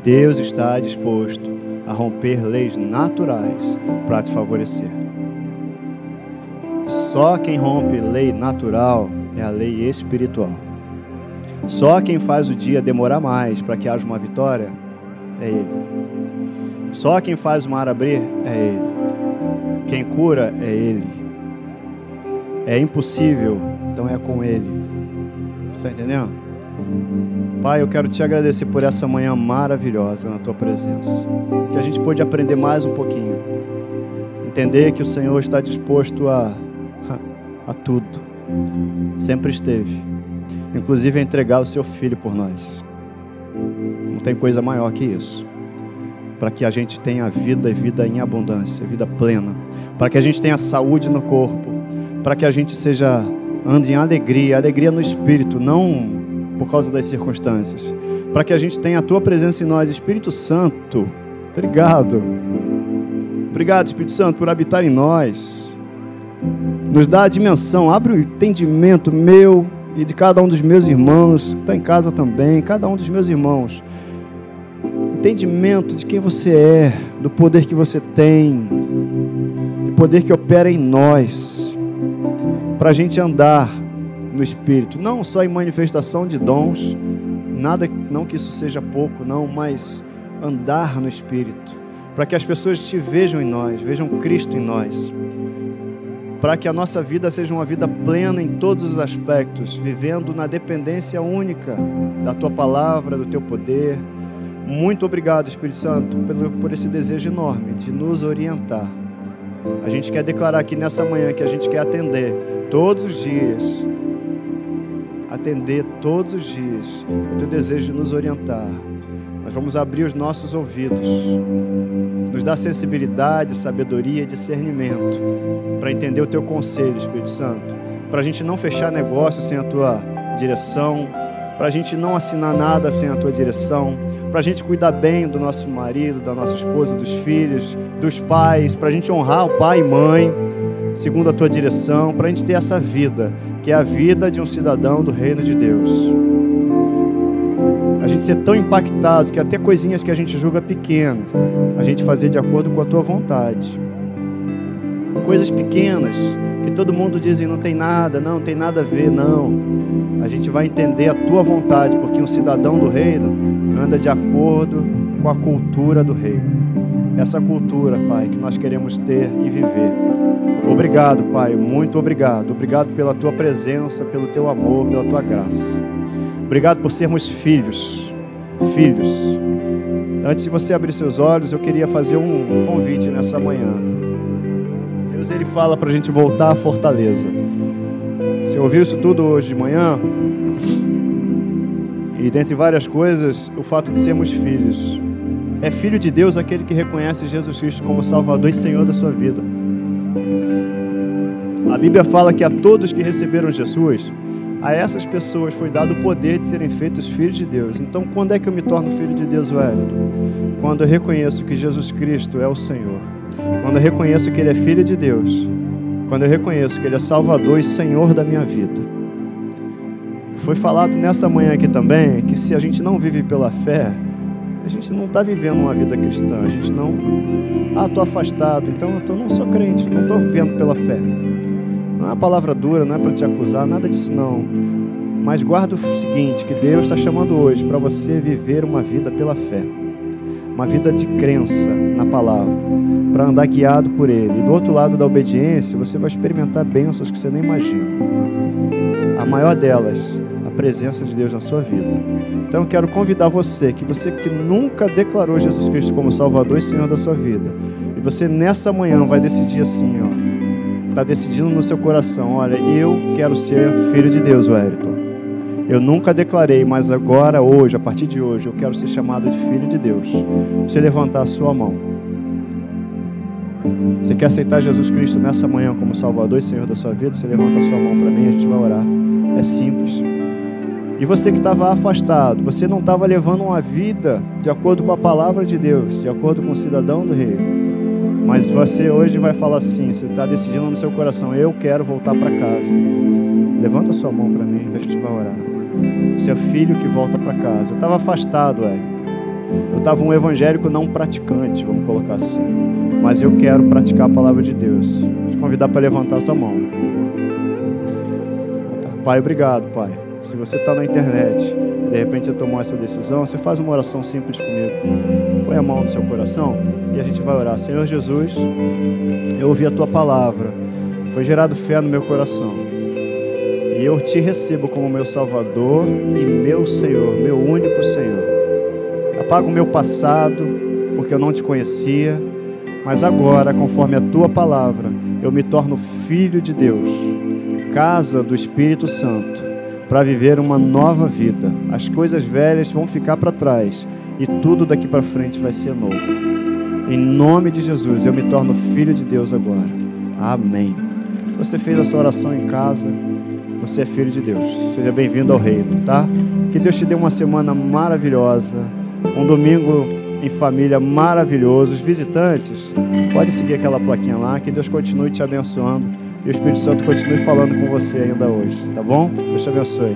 Deus está disposto a romper leis naturais para te favorecer. Só quem rompe lei natural é a lei espiritual. Só quem faz o dia demorar mais para que haja uma vitória é Ele. Só quem faz o mar abrir é Ele. Quem cura é Ele. É impossível, então é com Ele. Você está entendendo? Pai, eu quero te agradecer por essa manhã maravilhosa na tua presença. Que a gente pôde aprender mais um pouquinho. Entender que o Senhor está disposto a, a tudo. Sempre esteve. Inclusive a entregar o seu filho por nós. Não tem coisa maior que isso. Para que a gente tenha vida e vida em abundância, vida plena. Para que a gente tenha saúde no corpo. Para que a gente seja ande em alegria, alegria no espírito, não por causa das circunstâncias. Para que a gente tenha a tua presença em nós, Espírito Santo. Obrigado. Obrigado, Espírito Santo, por habitar em nós. Nos dá a dimensão, abre o entendimento meu e de cada um dos meus irmãos, que está em casa também, cada um dos meus irmãos. Entendimento de quem você é, do poder que você tem, do poder que opera em nós, para a gente andar no Espírito, não só em manifestação de dons, nada, não que isso seja pouco, não, mas andar no Espírito, para que as pessoas te vejam em nós, vejam Cristo em nós, para que a nossa vida seja uma vida plena em todos os aspectos, vivendo na dependência única da tua palavra, do teu poder. Muito obrigado, Espírito Santo, por, por esse desejo enorme de nos orientar. A gente quer declarar aqui nessa manhã que a gente quer atender todos os dias atender todos os dias o teu desejo de nos orientar. Nós vamos abrir os nossos ouvidos, nos dar sensibilidade, sabedoria e discernimento para entender o teu conselho, Espírito Santo, para a gente não fechar negócio sem a tua direção, para a gente não assinar nada sem a tua direção, para a gente cuidar bem do nosso marido, da nossa esposa, dos filhos, dos pais, para a gente honrar o pai e mãe segundo a tua direção, para a gente ter essa vida, que é a vida de um cidadão do reino de Deus. A gente ser tão impactado que até coisinhas que a gente julga pequenas, a gente fazer de acordo com a tua vontade. Coisas pequenas que todo mundo diz não tem nada, não tem nada a ver, não. A gente vai entender a tua vontade, porque um cidadão do reino anda de acordo com a cultura do reino. Essa cultura, Pai, que nós queremos ter e viver. Obrigado, Pai, muito obrigado. Obrigado pela tua presença, pelo teu amor, pela tua graça. Obrigado por sermos filhos, filhos, Antes de você abrir seus olhos, eu queria fazer um convite nessa manhã. Deus ele fala para a gente voltar à fortaleza. Você ouviu isso tudo hoje de manhã? E dentre várias coisas, o fato de sermos filhos. É filho de Deus aquele que reconhece Jesus Cristo como Salvador e Senhor da sua vida. A Bíblia fala que a todos que receberam Jesus, a essas pessoas foi dado o poder de serem feitos filhos de Deus. Então, quando é que eu me torno filho de Deus, Wellington? Quando eu reconheço que Jesus Cristo é o Senhor. Quando eu reconheço que Ele é filho de Deus. Quando eu reconheço que Ele é Salvador e Senhor da minha vida. Foi falado nessa manhã aqui também que se a gente não vive pela fé, a gente não está vivendo uma vida cristã. A gente não. Ah, estou afastado, então eu tô, não sou crente, não estou vivendo pela fé. Não é uma palavra dura, não é para te acusar, nada disso não. Mas guarda o seguinte, que Deus está chamando hoje para você viver uma vida pela fé. Uma vida de crença na palavra, para andar guiado por Ele. E do outro lado da obediência, você vai experimentar bênçãos que você nem imagina. A maior delas, presença de Deus na sua vida. Então eu quero convidar você, que você que nunca declarou Jesus Cristo como Salvador e Senhor da sua vida, e você nessa manhã vai decidir assim, ó, está decidindo no seu coração: olha, eu quero ser filho de Deus, Wellington. Eu nunca declarei, mas agora, hoje, a partir de hoje, eu quero ser chamado de filho de Deus. Você levantar a sua mão. Você quer aceitar Jesus Cristo nessa manhã como Salvador e Senhor da sua vida? Você levanta a sua mão para mim, a gente vai orar. É simples. E você que estava afastado, você não estava levando uma vida de acordo com a palavra de Deus, de acordo com o cidadão do rei. Mas você hoje vai falar assim, você está decidindo no seu coração, eu quero voltar para casa. Levanta sua mão para mim que a gente vai orar. Você é filho que volta para casa. Eu estava afastado, Wellington. Eu estava um evangélico não praticante, vamos colocar assim. Mas eu quero praticar a palavra de Deus. Vou te convidar para levantar a tua mão. Pai, obrigado, Pai. Se você está na internet, de repente você tomou essa decisão, você faz uma oração simples comigo. Põe a mão no seu coração e a gente vai orar. Senhor Jesus, eu ouvi a tua palavra, foi gerado fé no meu coração. E eu te recebo como meu Salvador e meu Senhor, meu único Senhor. Apaga o meu passado, porque eu não te conhecia, mas agora, conforme a tua palavra, eu me torno filho de Deus, casa do Espírito Santo, para viver uma nova vida. As coisas velhas vão ficar para trás e tudo daqui para frente vai ser novo. Em nome de Jesus, eu me torno filho de Deus agora. Amém. Se você fez essa oração em casa, você é filho de Deus. Seja bem-vindo ao reino, tá? Que Deus te dê uma semana maravilhosa, um domingo em família maravilhoso. Os visitantes, pode seguir aquela plaquinha lá. Que Deus continue te abençoando e o Espírito Santo continue falando com você ainda hoje, tá bom? Deus te abençoe.